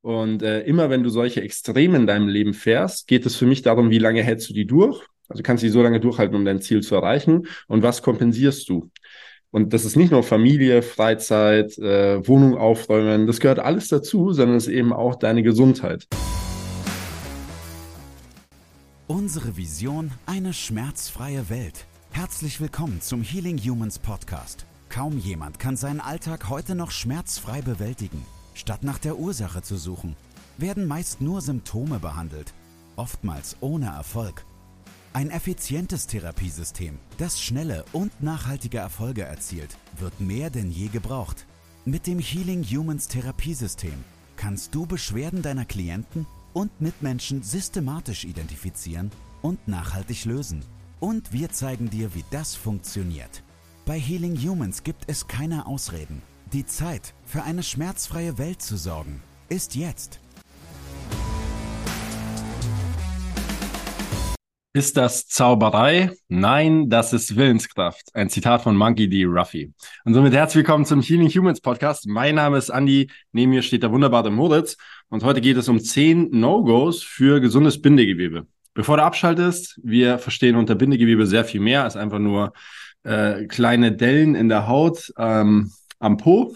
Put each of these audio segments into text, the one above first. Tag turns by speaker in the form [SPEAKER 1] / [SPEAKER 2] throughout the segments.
[SPEAKER 1] Und äh, immer wenn du solche Extreme in deinem Leben fährst, geht es für mich darum, wie lange hältst du die durch? Also kannst du die so lange durchhalten, um dein Ziel zu erreichen? Und was kompensierst du? Und das ist nicht nur Familie, Freizeit, äh, Wohnung aufräumen, das gehört alles dazu, sondern es ist eben auch deine Gesundheit.
[SPEAKER 2] Unsere Vision, eine schmerzfreie Welt. Herzlich willkommen zum Healing Humans Podcast. Kaum jemand kann seinen Alltag heute noch schmerzfrei bewältigen. Statt nach der Ursache zu suchen, werden meist nur Symptome behandelt, oftmals ohne Erfolg. Ein effizientes Therapiesystem, das schnelle und nachhaltige Erfolge erzielt, wird mehr denn je gebraucht. Mit dem Healing Humans Therapiesystem kannst du Beschwerden deiner Klienten und Mitmenschen systematisch identifizieren und nachhaltig lösen. Und wir zeigen dir, wie das funktioniert. Bei Healing Humans gibt es keine Ausreden. Die Zeit, für eine schmerzfreie Welt zu sorgen, ist jetzt.
[SPEAKER 1] Ist das Zauberei? Nein, das ist Willenskraft. Ein Zitat von Monkey D. Ruffy. Und somit herzlich willkommen zum Healing Humans Podcast. Mein Name ist Andy. Neben mir steht der wunderbare Moritz. Und heute geht es um zehn No-Gos für gesundes Bindegewebe. Bevor du abschaltest, wir verstehen unter Bindegewebe sehr viel mehr als einfach nur äh, kleine Dellen in der Haut ähm, am Po.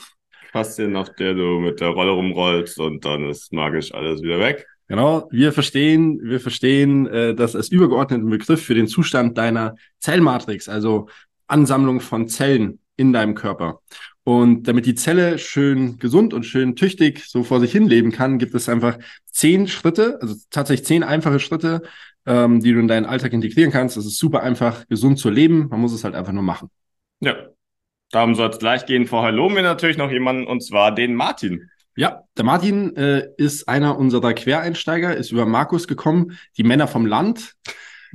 [SPEAKER 3] Faszien, auf der du mit der Rolle rumrollst und dann ist magisch alles wieder weg.
[SPEAKER 1] Genau, wir verstehen, wir verstehen äh, das als übergeordneten Begriff für den Zustand deiner Zellmatrix, also Ansammlung von Zellen in deinem Körper. Und damit die Zelle schön gesund und schön tüchtig so vor sich hin leben kann, gibt es einfach zehn Schritte, also tatsächlich zehn einfache Schritte, ähm, die du in deinen Alltag integrieren kannst. Es ist super einfach, gesund zu leben. Man muss es halt einfach nur machen.
[SPEAKER 3] Ja, darum soll es gleich gehen. Vorher loben wir natürlich noch jemanden, und zwar den Martin.
[SPEAKER 1] Ja, der Martin äh, ist einer unserer Quereinsteiger, ist über Markus gekommen, die Männer vom Land.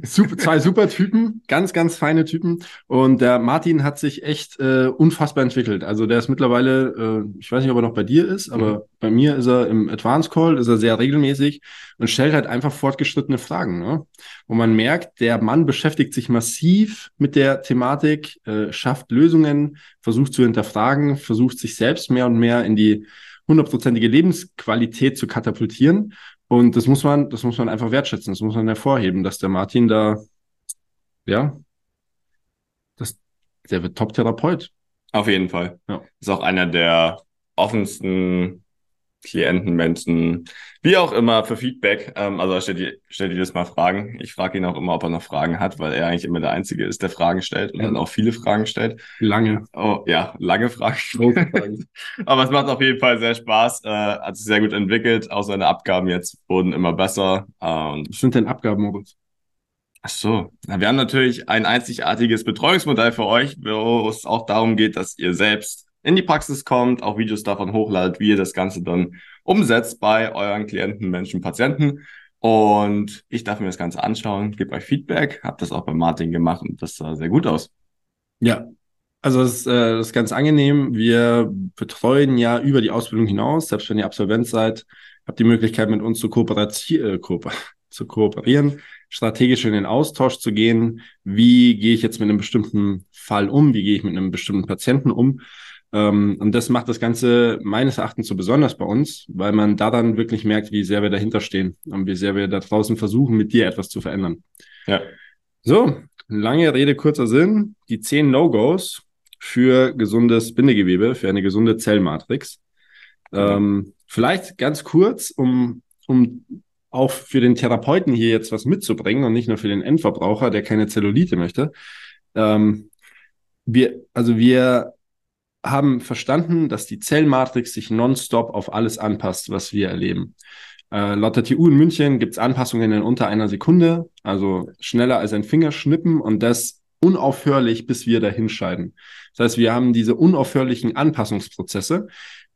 [SPEAKER 1] Super, zwei super Typen, ganz, ganz feine Typen. Und der Martin hat sich echt äh, unfassbar entwickelt. Also der ist mittlerweile, äh, ich weiß nicht, ob er noch bei dir ist, aber mhm. bei mir ist er im Advanced Call, ist er sehr regelmäßig und stellt halt einfach fortgeschrittene Fragen. Ne? Wo man merkt, der Mann beschäftigt sich massiv mit der Thematik, äh, schafft Lösungen, versucht zu hinterfragen, versucht sich selbst mehr und mehr in die hundertprozentige Lebensqualität zu katapultieren. Und das muss man, das muss man einfach wertschätzen, das muss man hervorheben, dass der Martin da, ja, das, der wird Top-Therapeut.
[SPEAKER 3] Auf jeden Fall. Ja. Ist auch einer der offensten Klienten, Menschen, wie auch immer, für Feedback. Ähm, also stell dir, stell dir das mal Fragen. Ich frage ihn auch immer, ob er noch Fragen hat, weil er eigentlich immer der Einzige ist, der Fragen stellt und ja. dann auch viele Fragen stellt.
[SPEAKER 1] Lange.
[SPEAKER 3] Oh, ja, lange Fragen. Aber es macht auf jeden Fall sehr Spaß. Äh, hat sich sehr gut entwickelt. Auch seine Abgaben jetzt wurden immer besser.
[SPEAKER 1] Ähm, Was sind denn Abgaben, Moritz?
[SPEAKER 3] Ach so, Na, wir haben natürlich ein einzigartiges Betreuungsmodell für euch, wo es auch darum geht, dass ihr selbst in die Praxis kommt, auch Videos davon hochladet, wie ihr das Ganze dann umsetzt bei euren Klienten, Menschen, Patienten. Und ich darf mir das Ganze anschauen, gebe euch Feedback, habe das auch bei Martin gemacht und das sah sehr gut aus.
[SPEAKER 1] Ja, also das ist, äh, das ist ganz angenehm. Wir betreuen ja über die Ausbildung hinaus, selbst wenn ihr Absolvent seid, habt die Möglichkeit mit uns zu, kooperati- äh, kooper zu kooperieren, strategisch in den Austausch zu gehen. Wie gehe ich jetzt mit einem bestimmten Fall um? Wie gehe ich mit einem bestimmten Patienten um? Ähm, und das macht das Ganze meines Erachtens so besonders bei uns, weil man daran wirklich merkt, wie sehr wir dahinter stehen und wie sehr wir da draußen versuchen, mit dir etwas zu verändern. Ja. So, lange Rede, kurzer Sinn. Die zehn No-Gos für gesundes Bindegewebe, für eine gesunde Zellmatrix. Ähm, vielleicht ganz kurz, um, um auch für den Therapeuten hier jetzt was mitzubringen und nicht nur für den Endverbraucher, der keine Zellulite möchte. Ähm, wir, also wir haben verstanden, dass die Zellmatrix sich nonstop auf alles anpasst, was wir erleben. Äh, laut der TU in München gibt es Anpassungen in unter einer Sekunde, also schneller als ein Fingerschnippen und das unaufhörlich, bis wir dahin scheiden. Das heißt, wir haben diese unaufhörlichen Anpassungsprozesse,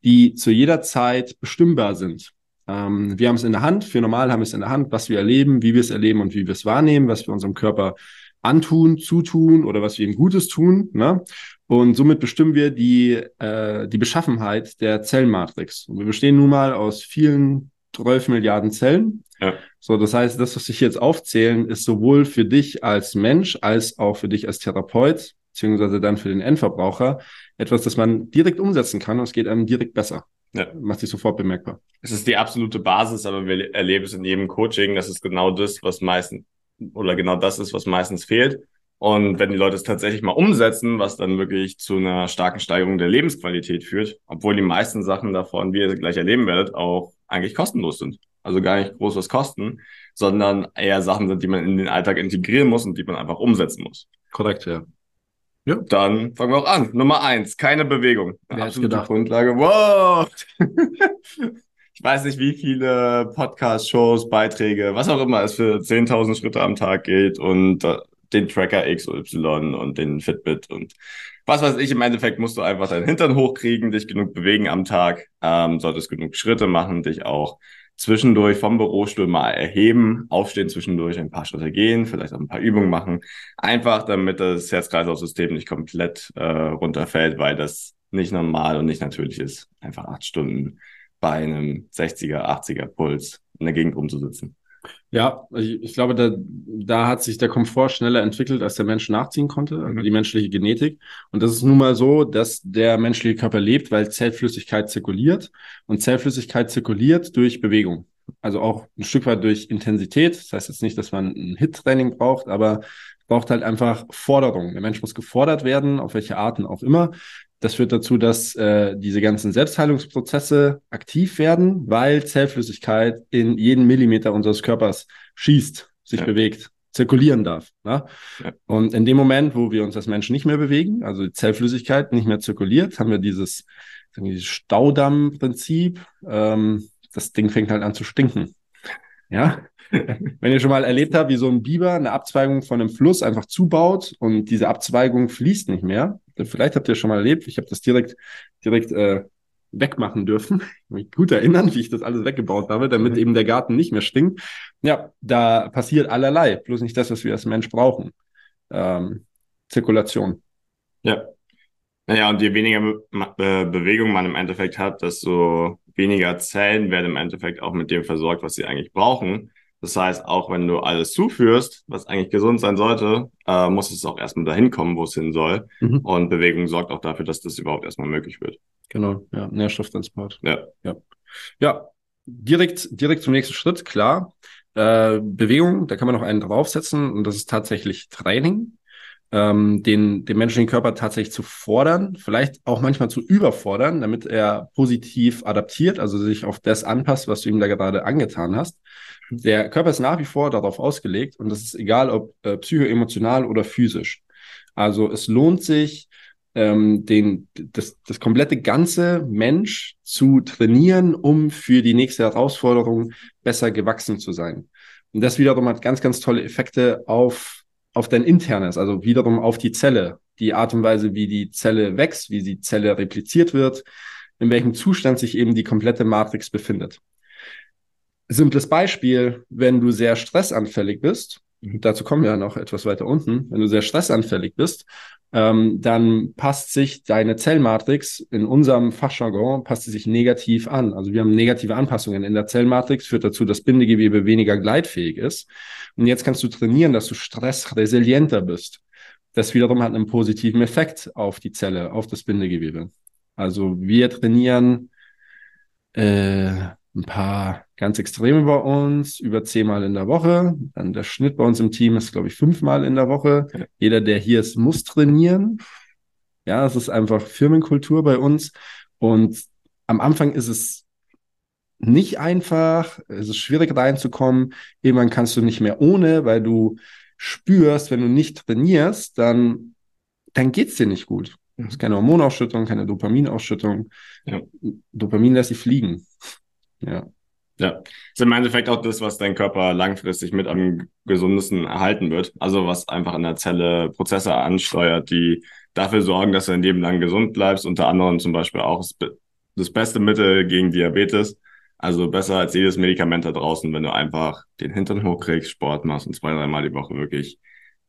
[SPEAKER 1] die zu jeder Zeit bestimmbar sind. Ähm, wir haben es in der Hand, für normal haben wir es in der Hand, was wir erleben, wie wir es erleben und wie wir es wahrnehmen, was wir unserem Körper antun, zutun oder was wir ihm Gutes tun. Ne? Und somit bestimmen wir die, äh, die Beschaffenheit der Zellmatrix. Und wir bestehen nun mal aus vielen 12 Milliarden Zellen. Ja. So, das heißt, das, was ich jetzt aufzählen, ist sowohl für dich als Mensch als auch für dich als Therapeut, beziehungsweise dann für den Endverbraucher, etwas, das man direkt umsetzen kann und es geht einem direkt besser. Ja. Macht sich sofort bemerkbar.
[SPEAKER 3] Es ist die absolute Basis, aber wir erleben es in jedem Coaching, das ist genau das, was meistens oder genau das ist, was meistens fehlt. Und wenn die Leute es tatsächlich mal umsetzen, was dann wirklich zu einer starken Steigerung der Lebensqualität führt, obwohl die meisten Sachen davon, wie ihr gleich erleben werdet, auch eigentlich kostenlos sind. Also gar nicht groß was kosten, sondern eher Sachen sind, die man in den Alltag integrieren muss und die man einfach umsetzen muss.
[SPEAKER 1] Korrekt, ja.
[SPEAKER 3] Ja. Dann fangen wir auch an. Nummer eins, keine Bewegung. Wer Absolute Grundlage. Wow! ich weiß nicht, wie viele Podcast-Shows, Beiträge, was auch immer es für 10.000 Schritte am Tag geht und äh, den Tracker XY und den Fitbit und was weiß ich. Im Endeffekt musst du einfach deinen Hintern hochkriegen, dich genug bewegen am Tag, ähm, solltest genug Schritte machen, dich auch zwischendurch vom Bürostuhl mal erheben, aufstehen zwischendurch, ein paar Schritte gehen, vielleicht auch ein paar Übungen machen. Einfach, damit das Herz-Kreislauf-System nicht komplett äh, runterfällt, weil das nicht normal und nicht natürlich ist, einfach acht Stunden bei einem 60er, 80er Puls in der Gegend rumzusitzen.
[SPEAKER 1] Ja, ich, ich, glaube, da, da hat sich der Komfort schneller entwickelt, als der Mensch nachziehen konnte, also die menschliche Genetik. Und das ist nun mal so, dass der menschliche Körper lebt, weil Zellflüssigkeit zirkuliert. Und Zellflüssigkeit zirkuliert durch Bewegung. Also auch ein Stück weit durch Intensität. Das heißt jetzt nicht, dass man ein Hit-Training braucht, aber braucht halt einfach Forderung. Der Mensch muss gefordert werden, auf welche Arten auch immer. Das führt dazu, dass äh, diese ganzen Selbstheilungsprozesse aktiv werden, weil Zellflüssigkeit in jeden Millimeter unseres Körpers schießt, sich ja. bewegt, zirkulieren darf. Ne? Ja. Und in dem Moment, wo wir uns als Menschen nicht mehr bewegen, also die Zellflüssigkeit nicht mehr zirkuliert, haben wir dieses, dieses Staudamm-Prinzip. Ähm, das Ding fängt halt an zu stinken. Ja, wenn ihr schon mal erlebt habt, wie so ein Biber eine Abzweigung von einem Fluss einfach zubaut und diese Abzweigung fließt nicht mehr, vielleicht habt ihr schon mal erlebt, ich habe das direkt, direkt äh, wegmachen dürfen. Ich mich gut erinnern, wie ich das alles weggebaut habe, damit mhm. eben der Garten nicht mehr stinkt. Ja, da passiert allerlei, bloß nicht das, was wir als Mensch brauchen. Ähm, Zirkulation.
[SPEAKER 3] Ja. Naja, und je weniger Be Bewegung man im Endeffekt hat, desto weniger Zellen werden im Endeffekt auch mit dem versorgt, was sie eigentlich brauchen. Das heißt, auch wenn du alles zuführst, was eigentlich gesund sein sollte, äh, muss es auch erstmal dahin kommen, wo es hin soll. Mhm. Und Bewegung sorgt auch dafür, dass das überhaupt erstmal möglich wird.
[SPEAKER 1] Genau, ja, Nährstofftransport. Ja. Ja. Ja, direkt, direkt zum nächsten Schritt, klar. Äh, Bewegung, da kann man noch einen draufsetzen und das ist tatsächlich Training. Ähm, den, den menschlichen Körper tatsächlich zu fordern, vielleicht auch manchmal zu überfordern, damit er positiv adaptiert, also sich auf das anpasst, was du ihm da gerade angetan hast. Der Körper ist nach wie vor darauf ausgelegt und das ist egal, ob äh, psychoemotional oder physisch. Also es lohnt sich, ähm, den, das, das komplette ganze Mensch zu trainieren, um für die nächste Herausforderung besser gewachsen zu sein. Und das wiederum hat ganz, ganz tolle Effekte auf, auf dein Internes, also wiederum auf die Zelle, die Art und Weise, wie die Zelle wächst, wie die Zelle repliziert wird, in welchem Zustand sich eben die komplette Matrix befindet. Simples Beispiel, wenn du sehr stressanfällig bist, dazu kommen wir ja noch etwas weiter unten, wenn du sehr stressanfällig bist, ähm, dann passt sich deine Zellmatrix in unserem Fachjargon passt sie sich negativ an. Also wir haben negative Anpassungen in der Zellmatrix, führt dazu, dass Bindegewebe weniger gleitfähig ist. Und jetzt kannst du trainieren, dass du stressresilienter bist. Das wiederum hat einen positiven Effekt auf die Zelle, auf das Bindegewebe. Also wir trainieren äh, ein paar ganz Extreme bei uns, über zehnmal in der Woche. Dann der Schnitt bei uns im Team ist, glaube ich, fünfmal in der Woche. Jeder, der hier ist, muss trainieren. Ja, es ist einfach Firmenkultur bei uns. Und am Anfang ist es nicht einfach, es ist schwierig reinzukommen. Irgendwann kannst du nicht mehr ohne, weil du spürst, wenn du nicht trainierst, dann, dann geht's dir nicht gut. Es ist keine Hormonausschüttung, keine Dopaminausschüttung. Ja. Dopamin lässt sich fliegen. Ja.
[SPEAKER 3] Ja, ist im Endeffekt auch das, was dein Körper langfristig mit am gesundesten erhalten wird. Also was einfach in der Zelle Prozesse ansteuert, die dafür sorgen, dass du ein Leben lang gesund bleibst. Unter anderem zum Beispiel auch das beste Mittel gegen Diabetes. Also besser als jedes Medikament da draußen, wenn du einfach den Hintern hochkriegst, Sport machst und zwei, dreimal die Woche wirklich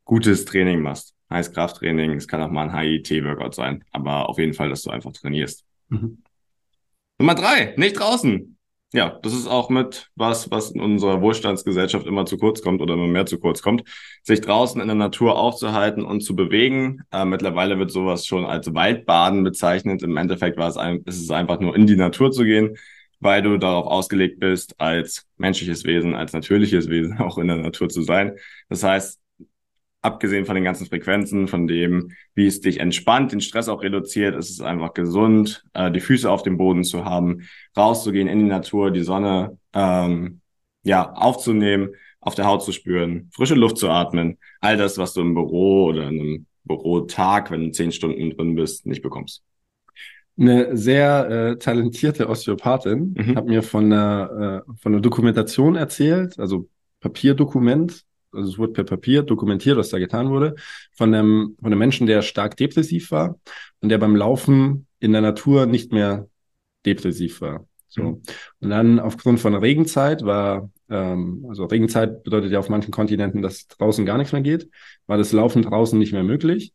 [SPEAKER 3] gutes Training machst. Heißt Krafttraining, es kann auch mal ein HIT-Workout sein, aber auf jeden Fall, dass du einfach trainierst. Mhm. Nummer drei, nicht draußen. Ja, das ist auch mit was, was in unserer Wohlstandsgesellschaft immer zu kurz kommt oder immer mehr zu kurz kommt, sich draußen in der Natur aufzuhalten und zu bewegen. Äh, mittlerweile wird sowas schon als Waldbaden bezeichnet. Im Endeffekt war es, ein, ist es einfach nur in die Natur zu gehen, weil du darauf ausgelegt bist, als menschliches Wesen, als natürliches Wesen auch in der Natur zu sein. Das heißt, abgesehen von den ganzen Frequenzen, von dem, wie es dich entspannt, den Stress auch reduziert, ist es einfach gesund, äh, die Füße auf dem Boden zu haben, rauszugehen in die Natur, die Sonne ähm, ja aufzunehmen, auf der Haut zu spüren, frische Luft zu atmen, all das, was du im Büro oder in einem Bürotag, wenn du zehn Stunden drin bist, nicht bekommst.
[SPEAKER 1] Eine sehr äh, talentierte Osteopathin mhm. hat mir von einer, äh, von einer Dokumentation erzählt, also Papierdokument, also es wurde per Papier dokumentiert, was da getan wurde, von einem, von einem Menschen, der stark depressiv war und der beim Laufen in der Natur nicht mehr depressiv war. So. Mhm. Und dann aufgrund von Regenzeit war, ähm, also Regenzeit bedeutet ja auf manchen Kontinenten, dass draußen gar nichts mehr geht, war das Laufen draußen nicht mehr möglich.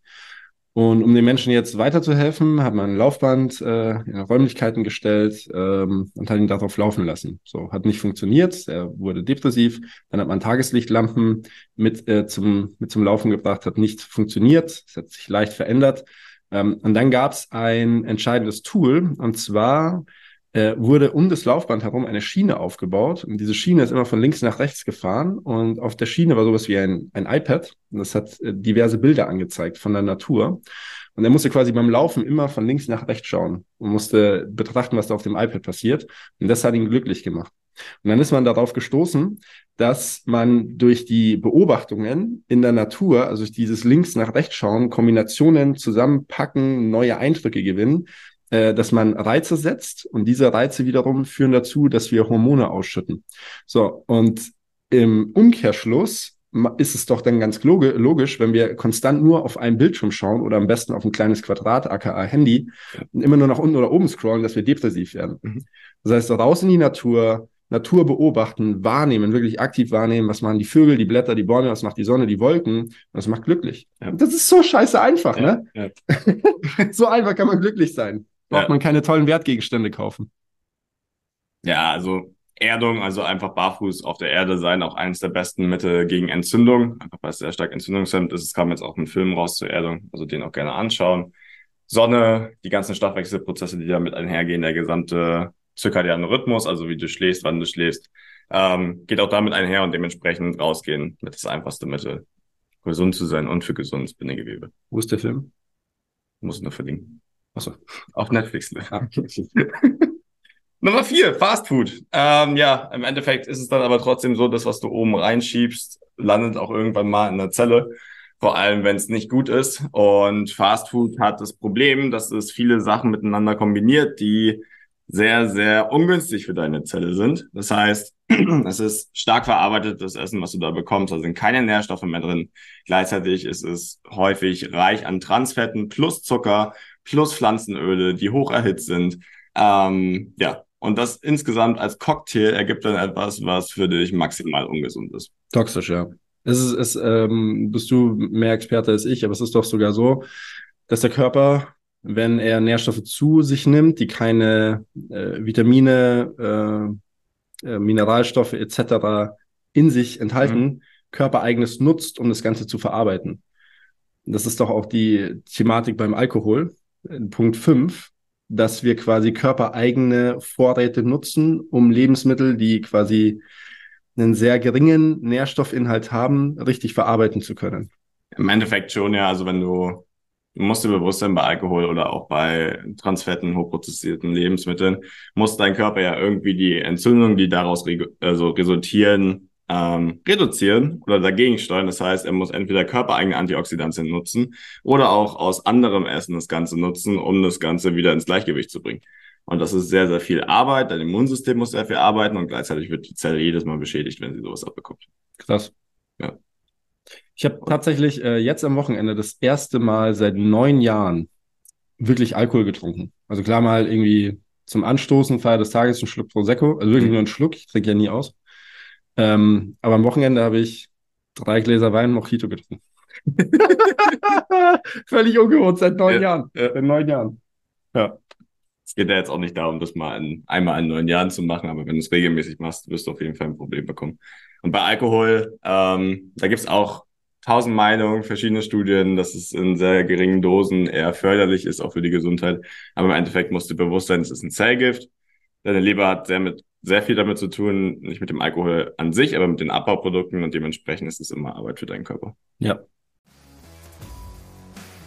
[SPEAKER 1] Und um den Menschen jetzt weiterzuhelfen, hat man ein Laufband äh, in Räumlichkeiten gestellt ähm, und hat ihn darauf laufen lassen. So hat nicht funktioniert, er wurde depressiv. Dann hat man Tageslichtlampen mit äh, zum mit zum Laufen gebracht, hat nicht funktioniert. Es hat sich leicht verändert. Ähm, und dann gab es ein entscheidendes Tool und zwar äh, wurde um das Laufband herum eine Schiene aufgebaut. Und diese Schiene ist immer von links nach rechts gefahren. Und auf der Schiene war sowas wie ein, ein iPad. Und das hat äh, diverse Bilder angezeigt von der Natur. Und er musste quasi beim Laufen immer von links nach rechts schauen und musste betrachten, was da auf dem iPad passiert. Und das hat ihn glücklich gemacht. Und dann ist man darauf gestoßen, dass man durch die Beobachtungen in der Natur, also durch dieses links nach rechts schauen, Kombinationen zusammenpacken, neue Eindrücke gewinnen, äh, dass man Reize setzt und diese Reize wiederum führen dazu, dass wir Hormone ausschütten. So, und im Umkehrschluss ist es doch dann ganz logisch, wenn wir konstant nur auf einen Bildschirm schauen oder am besten auf ein kleines Quadrat, aka Handy, und immer nur nach unten oder oben scrollen, dass wir depressiv werden. Mhm. Das heißt, raus in die Natur, Natur beobachten, wahrnehmen, wirklich aktiv wahrnehmen, was machen die Vögel, die Blätter, die Bäume, was macht die Sonne, die Wolken, das macht glücklich. Ja. Das ist so scheiße einfach, ja, ne? Ja. so einfach kann man glücklich sein braucht ja. man keine tollen Wertgegenstände kaufen.
[SPEAKER 3] Ja, also Erdung, also einfach barfuß auf der Erde sein, auch eines der besten Mittel gegen Entzündung. Einfach weil es sehr stark entzündungshemmend ist. Es kam jetzt auch ein Film raus zur Erdung, also den auch gerne anschauen. Sonne, die ganzen Stoffwechselprozesse, die damit einhergehen, der gesamte zirkadiane Rhythmus, also wie du schläfst, wann du schläfst, ähm, geht auch damit einher und dementsprechend rausgehen mit das einfachste Mittel, gesund zu sein und für gesundes Bindegewebe.
[SPEAKER 1] Wo ist der Film?
[SPEAKER 3] Muss nur verlinken.
[SPEAKER 1] Achso.
[SPEAKER 3] Auf Netflix. Ne? Ah, Nummer vier, Fast Food. Ähm, ja, im Endeffekt ist es dann aber trotzdem so, dass was du oben reinschiebst, landet auch irgendwann mal in der Zelle. Vor allem, wenn es nicht gut ist. Und Fast Food hat das Problem, dass es viele Sachen miteinander kombiniert, die sehr, sehr ungünstig für deine Zelle sind. Das heißt, es ist stark verarbeitetes Essen, was du da bekommst. Da sind keine Nährstoffe mehr drin. Gleichzeitig ist es häufig reich an Transfetten plus Zucker plus Pflanzenöle, die hoch erhitzt sind. Ähm, ja, und das insgesamt als Cocktail ergibt dann etwas, was für dich maximal ungesund ist.
[SPEAKER 1] Toxisch, ja. Es ist, es, ähm, bist du mehr Experte als ich, aber es ist doch sogar so, dass der Körper, wenn er Nährstoffe zu sich nimmt, die keine äh, Vitamine, äh, äh, Mineralstoffe etc. in sich enthalten, mhm. körpereigenes nutzt, um das Ganze zu verarbeiten. Das ist doch auch die Thematik beim Alkohol. Punkt 5, dass wir quasi körpereigene Vorräte nutzen, um Lebensmittel, die quasi einen sehr geringen Nährstoffinhalt haben, richtig verarbeiten zu können.
[SPEAKER 3] Im Endeffekt schon, ja. Also wenn du, du musst dir bewusst sein, bei Alkohol oder auch bei Transfetten, hochprozessierten Lebensmitteln, muss dein Körper ja irgendwie die Entzündungen, die daraus also resultieren, ähm, reduzieren oder dagegen steuern. Das heißt, er muss entweder körpereigene Antioxidantien nutzen oder auch aus anderem Essen das Ganze nutzen, um das Ganze wieder ins Gleichgewicht zu bringen. Und das ist sehr, sehr viel Arbeit. Dein Immunsystem muss sehr viel arbeiten und gleichzeitig wird die Zelle jedes Mal beschädigt, wenn sie sowas abbekommt.
[SPEAKER 1] Krass. Ja. Ich habe tatsächlich äh, jetzt am Wochenende das erste Mal seit neun Jahren wirklich Alkohol getrunken. Also klar mal irgendwie zum Anstoßen, Feier des Tages, ein Schluck Prosecco, also wirklich mhm. nur ein Schluck, ich trinke ja nie aus. Ähm, aber am Wochenende habe ich drei Gläser Wein Mojito getrunken. Völlig ungewohnt seit neun ja, Jahren. Ja. Seit neun Jahren.
[SPEAKER 3] Ja. es geht ja jetzt auch nicht darum, das mal in, einmal in neun Jahren zu machen, aber wenn du es regelmäßig machst, wirst du auf jeden Fall ein Problem bekommen. Und bei Alkohol, ähm, da gibt's auch tausend Meinungen, verschiedene Studien, dass es in sehr geringen Dosen eher förderlich ist, auch für die Gesundheit. Aber im Endeffekt musst du bewusst sein, es ist ein Zellgift. Deine Leber hat sehr mit sehr viel damit zu tun, nicht mit dem Alkohol an sich, aber mit den Abbauprodukten und dementsprechend ist es immer Arbeit für deinen Körper.
[SPEAKER 1] Ja.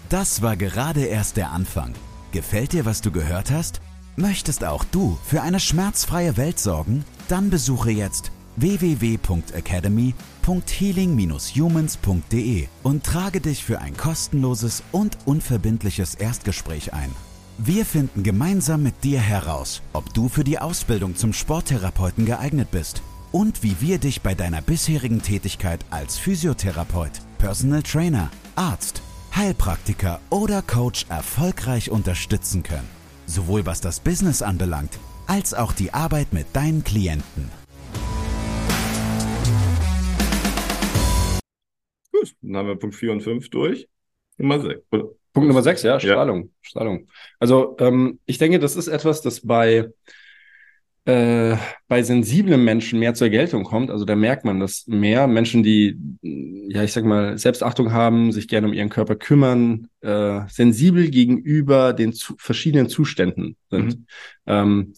[SPEAKER 2] Das war gerade erst der Anfang. Gefällt dir, was du gehört hast? Möchtest auch du für eine schmerzfreie Welt sorgen? Dann besuche jetzt www.academy.healing-humans.de und trage dich für ein kostenloses und unverbindliches Erstgespräch ein. Wir finden gemeinsam mit dir heraus, ob du für die Ausbildung zum Sporttherapeuten geeignet bist und wie wir dich bei deiner bisherigen Tätigkeit als Physiotherapeut, Personal Trainer, Arzt, Heilpraktiker oder Coach erfolgreich unterstützen können. Sowohl was das Business anbelangt, als auch die Arbeit mit deinen Klienten.
[SPEAKER 3] Gut, dann haben wir Punkt 4 und 5 durch. Nummer 6.
[SPEAKER 1] Punkt Nummer 6, ja, Strahlung. Ja. Strahlung. Also ähm, ich denke, das ist etwas, das bei, äh, bei sensiblen Menschen mehr zur Geltung kommt. Also da merkt man das mehr. Menschen, die, ja, ich sag mal, Selbstachtung haben, sich gerne um ihren Körper kümmern, äh, sensibel gegenüber den zu verschiedenen Zuständen sind. Mhm. Ähm,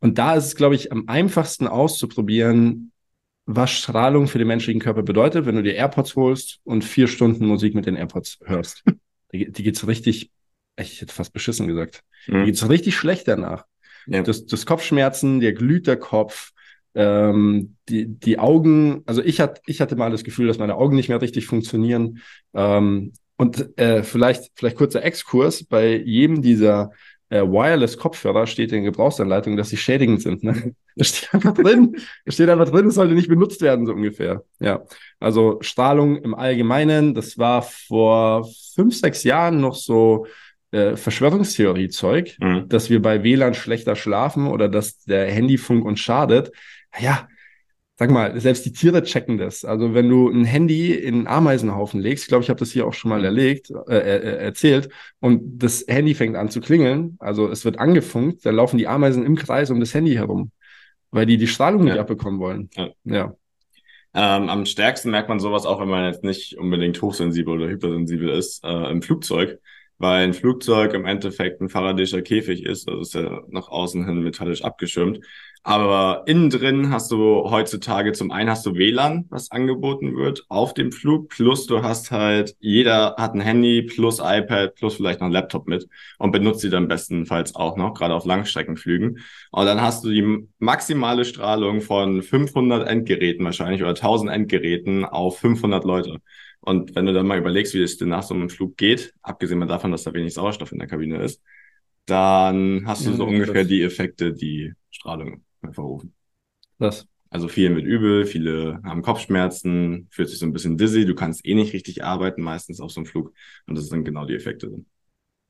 [SPEAKER 1] und da ist es, glaube ich, am einfachsten auszuprobieren, was Strahlung für den menschlichen Körper bedeutet, wenn du dir AirPods holst und vier Stunden Musik mit den AirPods hörst. Die, die geht's richtig, ich hätte fast beschissen gesagt, mhm. die geht's richtig schlecht danach. Ja. Das, das Kopfschmerzen, der glüht der Kopf, ähm, die, die Augen, also ich hatte, ich hatte mal das Gefühl, dass meine Augen nicht mehr richtig funktionieren. Ähm, und äh, vielleicht, vielleicht kurzer Exkurs, bei jedem dieser äh, Wireless-Kopfhörer steht in Gebrauchsanleitung, dass sie schädigend sind. Ne? Das steht einfach drin. Das steht einfach drin, es sollte nicht benutzt werden, so ungefähr. Ja. Also Strahlung im Allgemeinen, das war vor fünf, sechs Jahren noch so äh, Verschwörungstheorie-Zeug, mhm. dass wir bei WLAN schlechter schlafen oder dass der Handyfunk uns schadet. Ja, sag mal, selbst die Tiere checken das. Also wenn du ein Handy in einen Ameisenhaufen legst, ich glaube, ich habe das hier auch schon mal erlegt, äh, äh, erzählt, und das Handy fängt an zu klingeln, also es wird angefunkt, dann laufen die Ameisen im Kreis um das Handy herum, weil die die Strahlung ja. nicht abbekommen wollen. Ja.
[SPEAKER 3] ja. Ähm, am stärksten merkt man sowas auch, wenn man jetzt nicht unbedingt hochsensibel oder hypersensibel ist, äh, im Flugzeug weil ein Flugzeug im Endeffekt ein Faraday'scher Käfig ist, also ist ja nach außen hin metallisch abgeschirmt. Aber innen drin hast du heutzutage zum einen hast du WLAN, was angeboten wird auf dem Flug, plus du hast halt, jeder hat ein Handy plus iPad plus vielleicht noch ein Laptop mit und benutzt sie dann bestenfalls auch noch, gerade auf Langstreckenflügen. Und dann hast du die maximale Strahlung von 500 Endgeräten wahrscheinlich oder 1000 Endgeräten auf 500 Leute. Und wenn du dann mal überlegst, wie es dir nach so einem Flug geht, abgesehen davon, dass da wenig Sauerstoff in der Kabine ist, dann hast du ja, so ungefähr die Effekte, die Strahlung hervorrufen.
[SPEAKER 1] Was?
[SPEAKER 3] Also viele mit Übel, viele haben Kopfschmerzen, fühlt sich so ein bisschen dizzy, du kannst eh nicht richtig arbeiten, meistens auf so einem Flug. Und das sind genau die Effekte.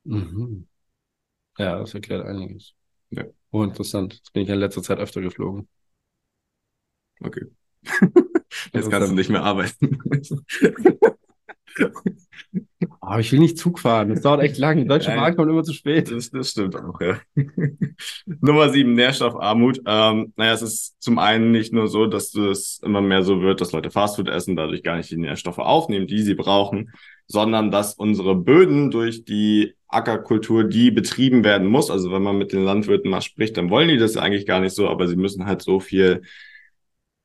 [SPEAKER 1] Mhm. Ja, das erklärt einiges. Ja. Oh, interessant. Jetzt bin ich in letzter Zeit öfter geflogen.
[SPEAKER 3] Okay. Jetzt kannst du nicht mehr arbeiten.
[SPEAKER 1] Aber oh, ich will nicht Zug fahren. Das dauert echt lang. Die Deutsche Bahn kommt immer zu spät.
[SPEAKER 3] Das, das stimmt auch, ja. Nummer sieben, Nährstoffarmut. Ähm, naja, es ist zum einen nicht nur so, dass es immer mehr so wird, dass Leute Fastfood essen, dadurch gar nicht die Nährstoffe aufnehmen, die sie brauchen, sondern dass unsere Böden durch die Ackerkultur, die betrieben werden muss, also wenn man mit den Landwirten mal spricht, dann wollen die das eigentlich gar nicht so, aber sie müssen halt so viel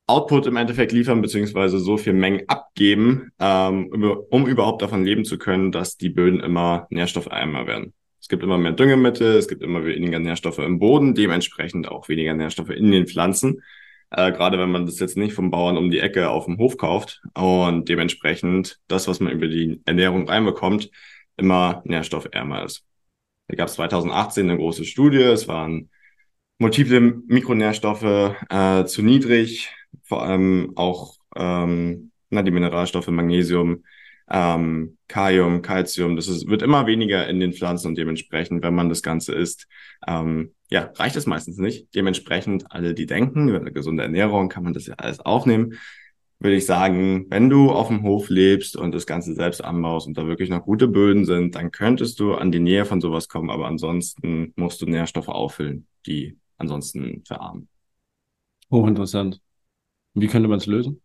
[SPEAKER 3] Output im Endeffekt liefern, beziehungsweise so viel Mengen abgeben, ähm, um überhaupt davon leben zu können, dass die Böden immer nährstoffärmer werden. Es gibt immer mehr Düngemittel, es gibt immer weniger Nährstoffe im Boden, dementsprechend auch weniger Nährstoffe in den Pflanzen. Äh, gerade wenn man das jetzt nicht vom Bauern um die Ecke auf dem Hof kauft und dementsprechend das, was man über die Ernährung reinbekommt, immer nährstoffärmer ist. Da gab es 2018 eine große Studie, es waren multiple Mikronährstoffe äh, zu niedrig, vor allem auch ähm, na, die Mineralstoffe Magnesium, ähm, Kalium, Calcium, das ist, wird immer weniger in den Pflanzen und dementsprechend, wenn man das Ganze isst, ähm, ja, reicht es meistens nicht. Dementsprechend, alle, die denken, über eine gesunde Ernährung kann man das ja alles aufnehmen. würde ich sagen, wenn du auf dem Hof lebst und das Ganze selbst anbaust und da wirklich noch gute Böden sind, dann könntest du an die Nähe von sowas kommen, aber ansonsten musst du Nährstoffe auffüllen, die ansonsten verarmen.
[SPEAKER 1] Hochinteressant. Wie könnte man es lösen?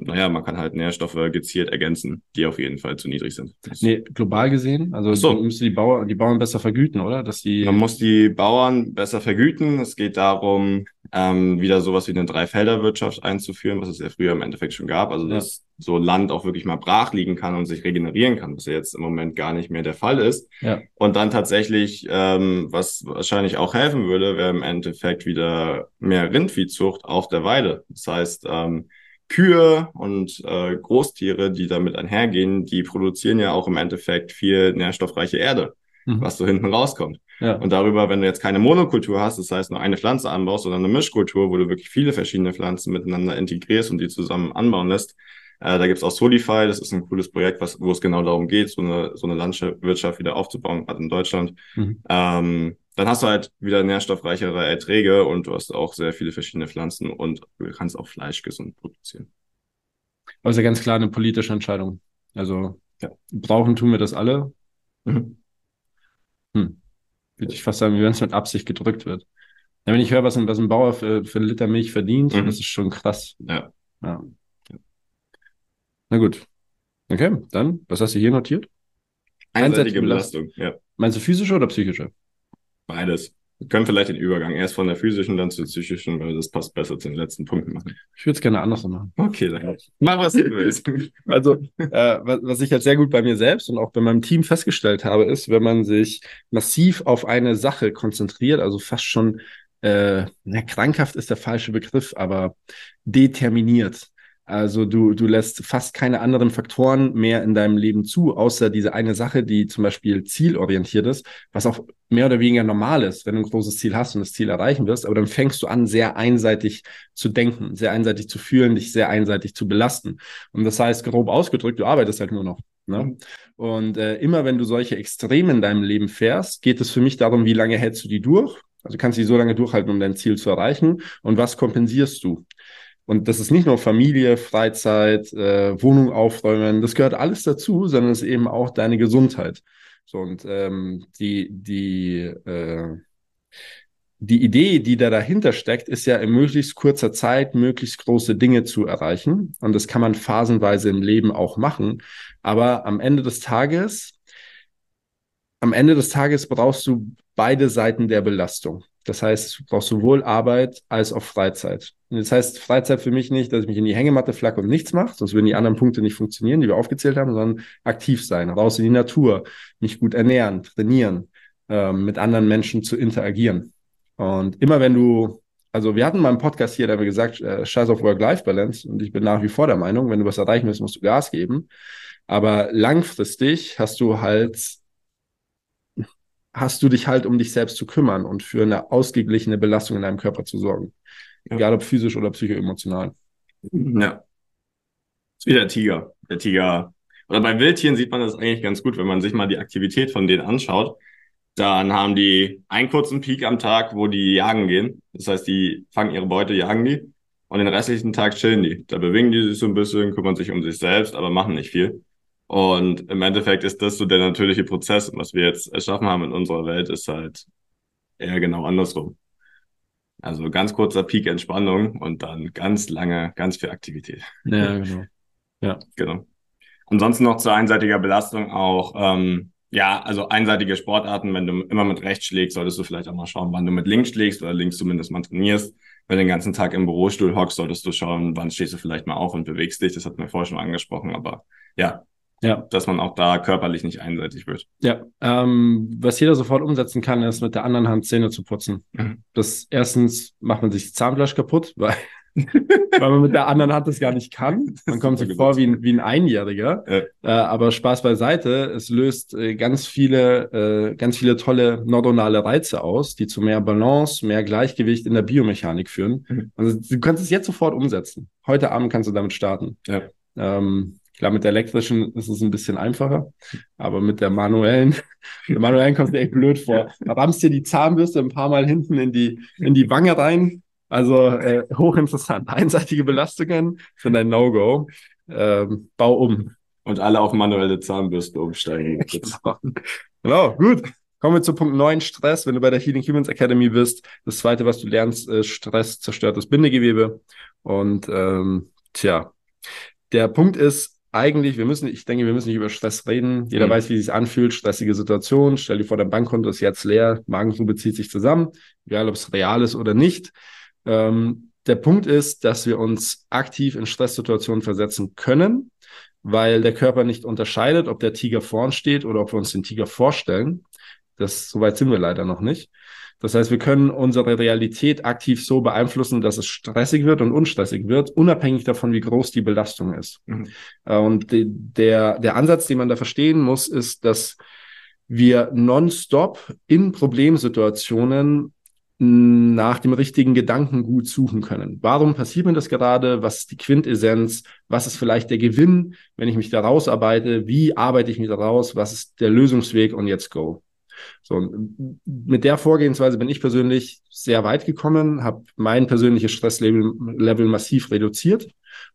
[SPEAKER 3] naja, man kann halt Nährstoffe gezielt ergänzen, die auf jeden Fall zu niedrig sind.
[SPEAKER 1] Das nee, global gesehen, also so. müsste die Bauern, die Bauern besser vergüten, oder? Dass die
[SPEAKER 3] man muss die Bauern besser vergüten. Es geht darum, ähm, wieder sowas wie eine Dreifelderwirtschaft einzuführen, was es ja früher im Endeffekt schon gab. Also dass ja. So Land auch wirklich mal brach liegen kann und sich regenerieren kann, was ja jetzt im Moment gar nicht mehr der Fall ist.
[SPEAKER 1] Ja.
[SPEAKER 3] Und dann tatsächlich, ähm, was wahrscheinlich auch helfen würde, wäre im Endeffekt wieder mehr Rindviehzucht auf der Weide. Das heißt, ähm, Kühe und äh, Großtiere, die damit einhergehen, die produzieren ja auch im Endeffekt viel nährstoffreiche Erde, mhm. was so hinten rauskommt. Ja. Und darüber, wenn du jetzt keine Monokultur hast, das heißt nur eine Pflanze anbaust, sondern eine Mischkultur, wo du wirklich viele verschiedene Pflanzen miteinander integrierst und die zusammen anbauen lässt, äh, da gibt's auch Solify, das ist ein cooles Projekt, was, wo es genau darum geht, so eine, so eine Landwirtschaft wieder aufzubauen, gerade in Deutschland. Mhm. Ähm, dann hast du halt wieder nährstoffreichere Erträge und du hast auch sehr viele verschiedene Pflanzen und du kannst auch Fleisch gesund produzieren.
[SPEAKER 1] Aber ist ja ganz klar eine politische Entscheidung. Also ja. brauchen tun wir das alle. Mhm. Hm. Würde ich fast sagen, wie wenn es mit Absicht gedrückt wird. Ja, wenn ich höre, was ein, was ein Bauer für, für einen Liter Milch verdient, mhm. das ist schon krass.
[SPEAKER 3] Ja. ja.
[SPEAKER 1] Na gut. Okay, dann, was hast du hier notiert?
[SPEAKER 3] Einseitige Belastung, ja.
[SPEAKER 1] Meinst du physische oder psychische?
[SPEAKER 3] Beides. Wir können vielleicht den Übergang erst von der physischen, dann zur psychischen, weil das passt besser zu den letzten Punkten machen.
[SPEAKER 1] Ich würde es gerne anders machen.
[SPEAKER 3] Okay, dann mach was du willst.
[SPEAKER 1] Also, äh, was, was ich halt sehr gut bei mir selbst und auch bei meinem Team festgestellt habe, ist, wenn man sich massiv auf eine Sache konzentriert, also fast schon, äh, na, krankhaft ist der falsche Begriff, aber determiniert. Also du, du lässt fast keine anderen Faktoren mehr in deinem Leben zu, außer diese eine Sache, die zum Beispiel zielorientiert ist, was auch mehr oder weniger normal ist, wenn du ein großes Ziel hast und das Ziel erreichen wirst. Aber dann fängst du an, sehr einseitig zu denken, sehr einseitig zu fühlen, dich sehr einseitig zu belasten. Und das heißt, grob ausgedrückt, du arbeitest halt nur noch. Ne? Mhm. Und äh, immer wenn du solche Extreme in deinem Leben fährst, geht es für mich darum, wie lange hältst du die durch? Also kannst du die so lange durchhalten, um dein Ziel zu erreichen. Und was kompensierst du? Und das ist nicht nur Familie, Freizeit, äh, Wohnung aufräumen, das gehört alles dazu, sondern es ist eben auch deine Gesundheit. So, und ähm, die, die, äh, die Idee, die da dahinter steckt, ist ja in möglichst kurzer Zeit möglichst große Dinge zu erreichen. Und das kann man phasenweise im Leben auch machen. Aber am Ende des Tages, am Ende des Tages brauchst du beide Seiten der Belastung. Das heißt, du brauchst sowohl Arbeit als auch Freizeit. Und das heißt, Freizeit für mich nicht, dass ich mich in die Hängematte flacke und nichts mache, sonst würden die anderen Punkte nicht funktionieren, die wir aufgezählt haben, sondern aktiv sein, raus in die Natur, mich gut ernähren, trainieren, ähm, mit anderen Menschen zu interagieren. Und immer wenn du, also wir hatten mal einen Podcast hier, da haben wir gesagt, äh, scheiß auf Work-Life-Balance und ich bin nach wie vor der Meinung, wenn du was erreichen willst, musst du Gas geben. Aber langfristig hast du halt hast du dich halt um dich selbst zu kümmern und für eine ausgeglichene Belastung in deinem Körper zu sorgen. Ja. Egal ob physisch oder psychoemotional.
[SPEAKER 3] Ja. ist wie der Tiger. Der Tiger. Oder bei Wildtieren sieht man das eigentlich ganz gut, wenn man sich mal die Aktivität von denen anschaut. Dann haben die einen kurzen Peak am Tag, wo die jagen gehen. Das heißt, die fangen ihre Beute, jagen die. Und den restlichen Tag chillen die. Da bewegen die sich so ein bisschen, kümmern sich um sich selbst, aber machen nicht viel. Und im Endeffekt ist das so der natürliche Prozess. Und was wir jetzt erschaffen haben in unserer Welt, ist halt eher genau andersrum. Also ganz kurzer Peak Entspannung und dann ganz lange, ganz viel Aktivität.
[SPEAKER 1] Ja, genau. Ja.
[SPEAKER 3] Genau. Ansonsten noch zur einseitiger Belastung auch, ähm, ja, also einseitige Sportarten, wenn du immer mit rechts schlägst, solltest du vielleicht auch mal schauen, wann du mit links schlägst oder links zumindest mal trainierst. Wenn du den ganzen Tag im Bürostuhl hockst, solltest du schauen, wann stehst du vielleicht mal auf und bewegst dich. Das hatten wir vorher schon angesprochen, aber ja, ja. Dass man auch da körperlich nicht einseitig wird.
[SPEAKER 1] Ja. Ähm, was jeder sofort umsetzen kann, ist mit der anderen Hand Zähne zu putzen. Mhm. Das erstens macht man sich das Zahnfleisch kaputt, weil, weil man mit der anderen Hand das gar nicht kann. Man kommt sich vor wie ein, wie ein Einjähriger. Ja. Äh, aber Spaß beiseite, es löst äh, ganz viele, äh, ganz viele tolle neuronale Reize aus, die zu mehr Balance, mehr Gleichgewicht in der Biomechanik führen. Mhm. Also du kannst es jetzt sofort umsetzen. Heute Abend kannst du damit starten. Ja. Ähm, Klar, mit der elektrischen ist es ein bisschen einfacher, aber mit der manuellen, der manuellen kommt dir echt blöd vor. Da rammst dir die Zahnbürste ein paar Mal hinten in die, in die Wange rein, Also äh, hochinteressant. Einseitige Belastungen sind ein No-Go. Ähm, bau um.
[SPEAKER 3] Und alle auf manuelle Zahnbürste umsteigen.
[SPEAKER 1] genau. genau, gut. Kommen wir zu Punkt 9, Stress. Wenn du bei der Healing Humans Academy bist, das zweite, was du lernst, ist Stress zerstört das Bindegewebe. Und ähm, tja, der Punkt ist eigentlich, wir müssen, ich denke, wir müssen nicht über Stress reden. Jeder mhm. weiß, wie es sich anfühlt. Stressige Situation. Stell dir vor, dein Bankkonto ist jetzt leer. Magengrube zieht sich zusammen. Egal, ob es real ist oder nicht. Ähm, der Punkt ist, dass wir uns aktiv in Stresssituationen versetzen können, weil der Körper nicht unterscheidet, ob der Tiger vorn steht oder ob wir uns den Tiger vorstellen. Das, soweit sind wir leider noch nicht. Das heißt, wir können unsere Realität aktiv so beeinflussen, dass es stressig wird und unstressig wird, unabhängig davon, wie groß die Belastung ist. Mhm. Äh, und de, der, der Ansatz, den man da verstehen muss, ist, dass wir nonstop in Problemsituationen nach dem richtigen Gedankengut suchen können. Warum passiert mir das gerade? Was ist die Quintessenz? Was ist vielleicht der Gewinn, wenn ich mich da rausarbeite? Wie arbeite ich mich da raus? Was ist der Lösungsweg? Und jetzt go. So, mit der Vorgehensweise bin ich persönlich sehr weit gekommen, habe mein persönliches Stresslevel Level massiv reduziert.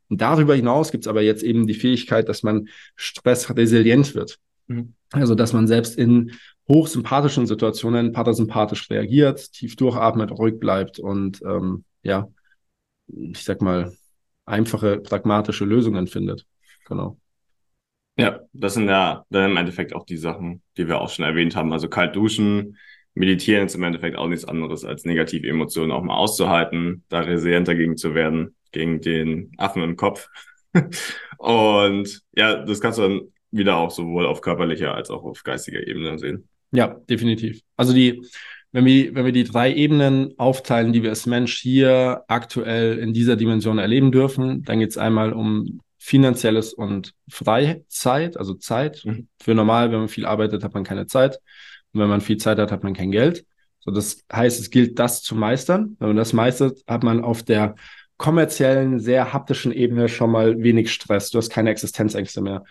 [SPEAKER 1] Und darüber hinaus gibt es aber jetzt eben die Fähigkeit, dass man stressresilient wird. Mhm. Also, dass man selbst in hochsympathischen Situationen parasympathisch reagiert, tief durchatmet, ruhig bleibt und ähm, ja, ich sag mal, einfache, pragmatische Lösungen findet. Genau.
[SPEAKER 3] Ja, das sind ja dann im Endeffekt auch die Sachen, die wir auch schon erwähnt haben. Also kalt duschen, meditieren ist im Endeffekt auch nichts anderes als negative Emotionen auch mal auszuhalten, da resilient dagegen zu werden, gegen den Affen im Kopf. Und ja, das kannst du dann wieder auch sowohl auf körperlicher als auch auf geistiger Ebene sehen.
[SPEAKER 1] Ja, definitiv. Also die, wenn wir, wenn wir die drei Ebenen aufteilen, die wir als Mensch hier aktuell in dieser Dimension erleben dürfen, dann geht es einmal um finanzielles und Freizeit, also Zeit. Mhm. Für normal, wenn man viel arbeitet, hat man keine Zeit. Und wenn man viel Zeit hat, hat man kein Geld. So, das heißt, es gilt, das zu meistern. Wenn man das meistert, hat man auf der kommerziellen, sehr haptischen Ebene schon mal wenig Stress. Du hast keine Existenzängste mehr.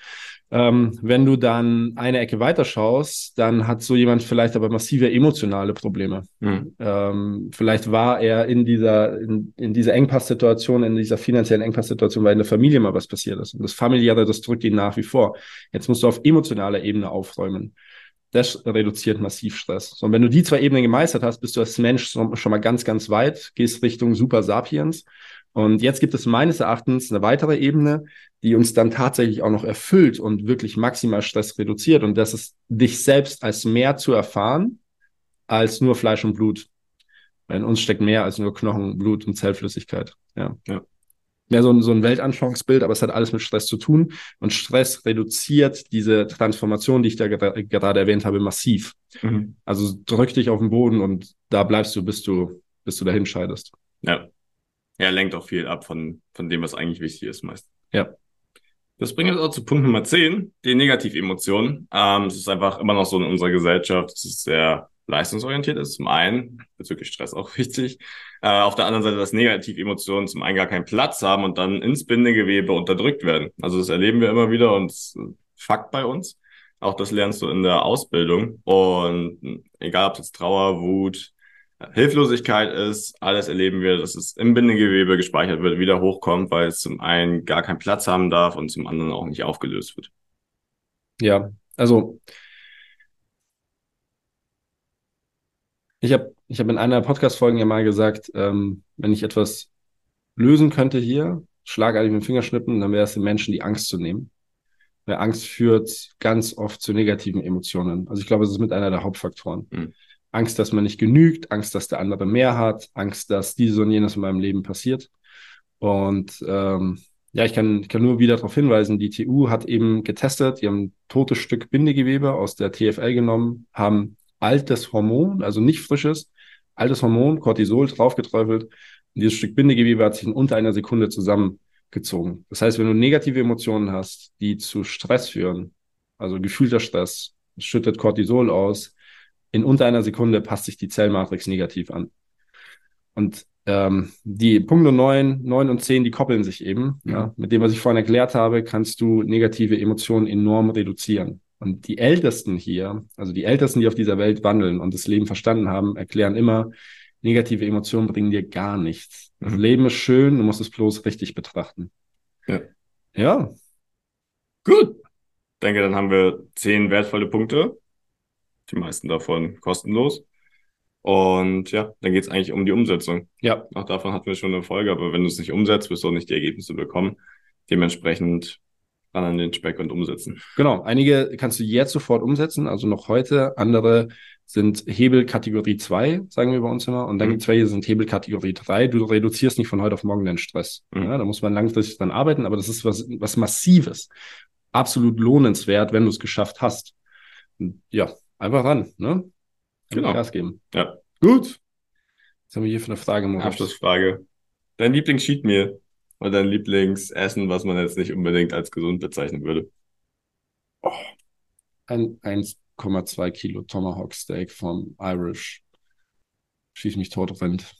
[SPEAKER 1] Ähm, wenn du dann eine Ecke weiter schaust, dann hat so jemand vielleicht aber massive emotionale Probleme. Mhm. Ähm, vielleicht war er in dieser, in, in dieser Engpasssituation, in dieser finanziellen Engpasssituation, weil in der Familie mal was passiert ist. Und das Familiäre, das drückt ihn nach wie vor. Jetzt musst du auf emotionaler Ebene aufräumen. Das reduziert massiv Stress. So, und wenn du die zwei Ebenen gemeistert hast, bist du als Mensch schon mal ganz, ganz weit, gehst Richtung Super Sapiens und jetzt gibt es meines Erachtens eine weitere Ebene, die uns dann tatsächlich auch noch erfüllt und wirklich maximal Stress reduziert. Und das ist, dich selbst als mehr zu erfahren als nur Fleisch und Blut. In uns steckt mehr als nur Knochen, Blut und Zellflüssigkeit. Ja. ja. Mehr so ein, so ein Weltanschauungsbild, aber es hat alles mit Stress zu tun. Und Stress reduziert diese Transformation, die ich da gerade erwähnt habe, massiv. Mhm. Also drück dich auf den Boden und da bleibst du, bis du, bis du dahin scheidest.
[SPEAKER 3] Ja. Er lenkt auch viel ab von, von dem, was eigentlich wichtig ist meist.
[SPEAKER 1] Ja.
[SPEAKER 3] Das bringt uns auch zu Punkt Nummer 10, die Negativemotionen. Ähm, es ist einfach immer noch so in unserer Gesellschaft, es sehr leistungsorientiert ist. Zum einen, bezüglich Stress auch wichtig. Äh, auf der anderen Seite, dass Negativemotionen zum einen gar keinen Platz haben und dann ins Bindegewebe unterdrückt werden. Also das erleben wir immer wieder und Fakt bei uns. Auch das lernst du in der Ausbildung. Und egal ob es jetzt Trauer, Wut, Hilflosigkeit ist, alles erleben wir, dass es im Bindegewebe gespeichert wird, wieder hochkommt, weil es zum einen gar keinen Platz haben darf und zum anderen auch nicht aufgelöst wird.
[SPEAKER 1] Ja, also ich habe ich hab in einer Podcast-Folge ja mal gesagt, ähm, wenn ich etwas lösen könnte hier, schlagartig mit dem Fingerschnippen, dann wäre es den Menschen die Angst zu nehmen. Weil Angst führt ganz oft zu negativen Emotionen. Also ich glaube, es ist mit einer der Hauptfaktoren. Mhm. Angst, dass man nicht genügt, Angst, dass der andere mehr hat, Angst, dass dieses und jenes in meinem Leben passiert. Und ähm, ja, ich kann, ich kann nur wieder darauf hinweisen, die TU hat eben getestet, die haben ein totes Stück Bindegewebe aus der TFL genommen, haben altes Hormon, also nicht frisches, altes Hormon, Cortisol draufgeträufelt. Und dieses Stück Bindegewebe hat sich in unter einer Sekunde zusammengezogen. Das heißt, wenn du negative Emotionen hast, die zu Stress führen, also gefühlter Stress, schüttet Cortisol aus, in unter einer Sekunde passt sich die Zellmatrix negativ an. Und ähm, die Punkte 9, 9 und 10, die koppeln sich eben. Mhm. Ja. Mit dem, was ich vorhin erklärt habe, kannst du negative Emotionen enorm reduzieren. Und die Ältesten hier, also die Ältesten, die auf dieser Welt wandeln und das Leben verstanden haben, erklären immer, negative Emotionen bringen dir gar nichts. Das
[SPEAKER 3] Mhm.
[SPEAKER 1] Leben ist schön, du musst es bloß richtig betrachten.
[SPEAKER 3] Ja.
[SPEAKER 1] Ja,
[SPEAKER 3] Gut. Denke, dann haben wir zehn wertvolle Punkte. Die meisten davon kostenlos. Und ja, dann geht es eigentlich um die Umsetzung.
[SPEAKER 1] ja,
[SPEAKER 3] Auch davon hatten wir schon eine Folge, aber wenn du es nicht umsetzt, wirst du auch nicht die Ergebnisse bekommen. Dementsprechend ran an den Speck und umsetzen.
[SPEAKER 1] genau. Einige kannst du jetzt sofort umsetzen, also noch heute. Andere sind Hebel Kategorie 2, sagen wir bei uns immer. Und dann
[SPEAKER 3] Mhm.
[SPEAKER 1] gibt es welche, die sind Hebel Kategorie 3. Du reduzierst nicht von heute auf morgen deinen Stress.
[SPEAKER 3] Mhm.
[SPEAKER 1] Ja, da muss man langfristig dran arbeiten, aber das ist was, was Massives. Absolut lohnenswert, wenn du es geschafft hast. Ja, einfach ran, ne?
[SPEAKER 3] Genau.
[SPEAKER 1] Gas geben.
[SPEAKER 3] Ja.
[SPEAKER 1] Gut. Was haben wir hier für eine Frage?
[SPEAKER 3] Abschlussfrage. Dein Lieblings-Cheat-Meal oder dein Lieblingsessen, was man jetzt nicht unbedingt als gesund bezeichnen würde?
[SPEAKER 1] Ein 1,2 Kilo Tomahawk Steak vom Irish. Schieß mich tot, Rind.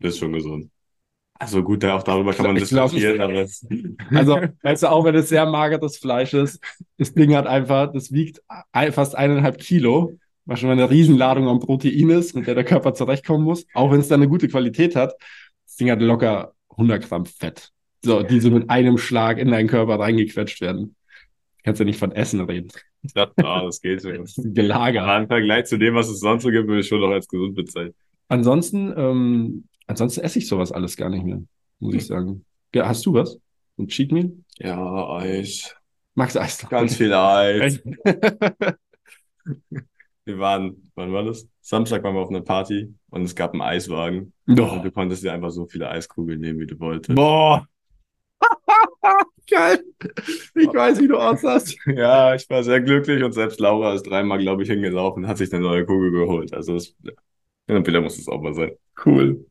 [SPEAKER 3] Das ist schon gesund. Also gut, auch darüber kann man
[SPEAKER 1] Ich glaub,
[SPEAKER 3] diskutieren, aber es,
[SPEAKER 1] Also, weißt du, auch wenn es sehr mageres Fleisch ist, das Ding hat einfach, das wiegt fast eineinhalb Kilo, was schon mal eine Riesenladung an Protein ist, mit der der Körper zurechtkommen muss. Auch wenn es dann eine gute Qualität hat, das Ding hat locker 100 Gramm Fett. So, die so mit einem Schlag in deinen Körper reingequetscht werden. Kannst ja nicht von Essen reden.
[SPEAKER 3] ich dachte, ah, das geht schon.
[SPEAKER 1] Gelagert.
[SPEAKER 3] Aber im Vergleich zu dem, was es sonst so gibt, würde ich schon noch als gesund bezeichnen.
[SPEAKER 1] Ansonsten, ähm, ansonsten esse ich sowas alles gar nicht mehr, muss ich sagen. Ja, hast du was? Ein Cheat Meal?
[SPEAKER 3] Ja, Eis.
[SPEAKER 1] Magst du Eis?
[SPEAKER 3] Ganz viel Eis. Wir waren, wann war das? Samstag waren wir auf einer Party und es gab einen Eiswagen.
[SPEAKER 1] Doch.
[SPEAKER 3] Und du konntest dir einfach so viele Eiskugeln nehmen, wie du wolltest.
[SPEAKER 1] Boah. Geil. Ich weiß, wie du aussahst.
[SPEAKER 3] Ja, ich war sehr glücklich und selbst Laura ist dreimal, glaube ich, hingelaufen und hat sich eine neue Kugel geholt. Also es, ja, und wieder muss es auch mal sein.
[SPEAKER 1] Cool.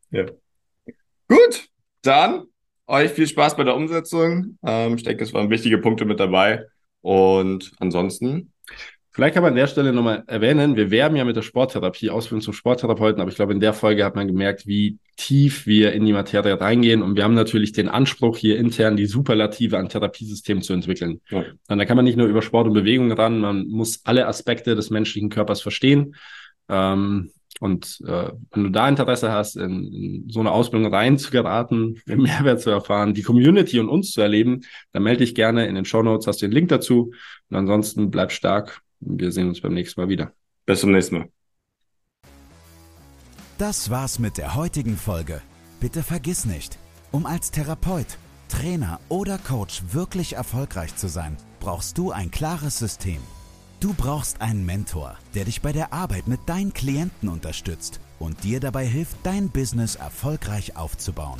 [SPEAKER 3] Gut, dann euch viel Spaß bei der Umsetzung. Ähm, ich denke, es waren wichtige Punkte mit dabei. Und ansonsten,
[SPEAKER 1] Vielleicht kann man an der Stelle nochmal erwähnen, wir werben ja mit der Sporttherapie, Ausbildung zum Sporttherapeuten, aber ich glaube, in der Folge hat man gemerkt, wie tief wir in die Materie reingehen. Und wir haben natürlich den Anspruch, hier intern die Superlative an Therapiesystemen zu entwickeln.
[SPEAKER 3] Ja.
[SPEAKER 1] Und da kann man nicht nur über Sport und Bewegung ran, man muss alle Aspekte des menschlichen Körpers verstehen. Ähm, und äh, wenn du da Interesse hast, in, in so eine Ausbildung reinzugeraten, den Mehrwert zu erfahren, die Community und uns zu erleben, dann melde dich gerne in den Show Notes, hast du den Link dazu. Und ansonsten bleib stark. Wir sehen uns beim nächsten Mal wieder.
[SPEAKER 3] bis zum nächsten Mal.
[SPEAKER 2] Das war's mit der heutigen Folge. Bitte vergiss nicht, um als Therapeut, Trainer oder Coach wirklich erfolgreich zu sein, brauchst du ein klares System. Du brauchst einen Mentor, der dich bei der Arbeit mit deinen Klienten unterstützt und dir dabei hilft, dein Business erfolgreich aufzubauen.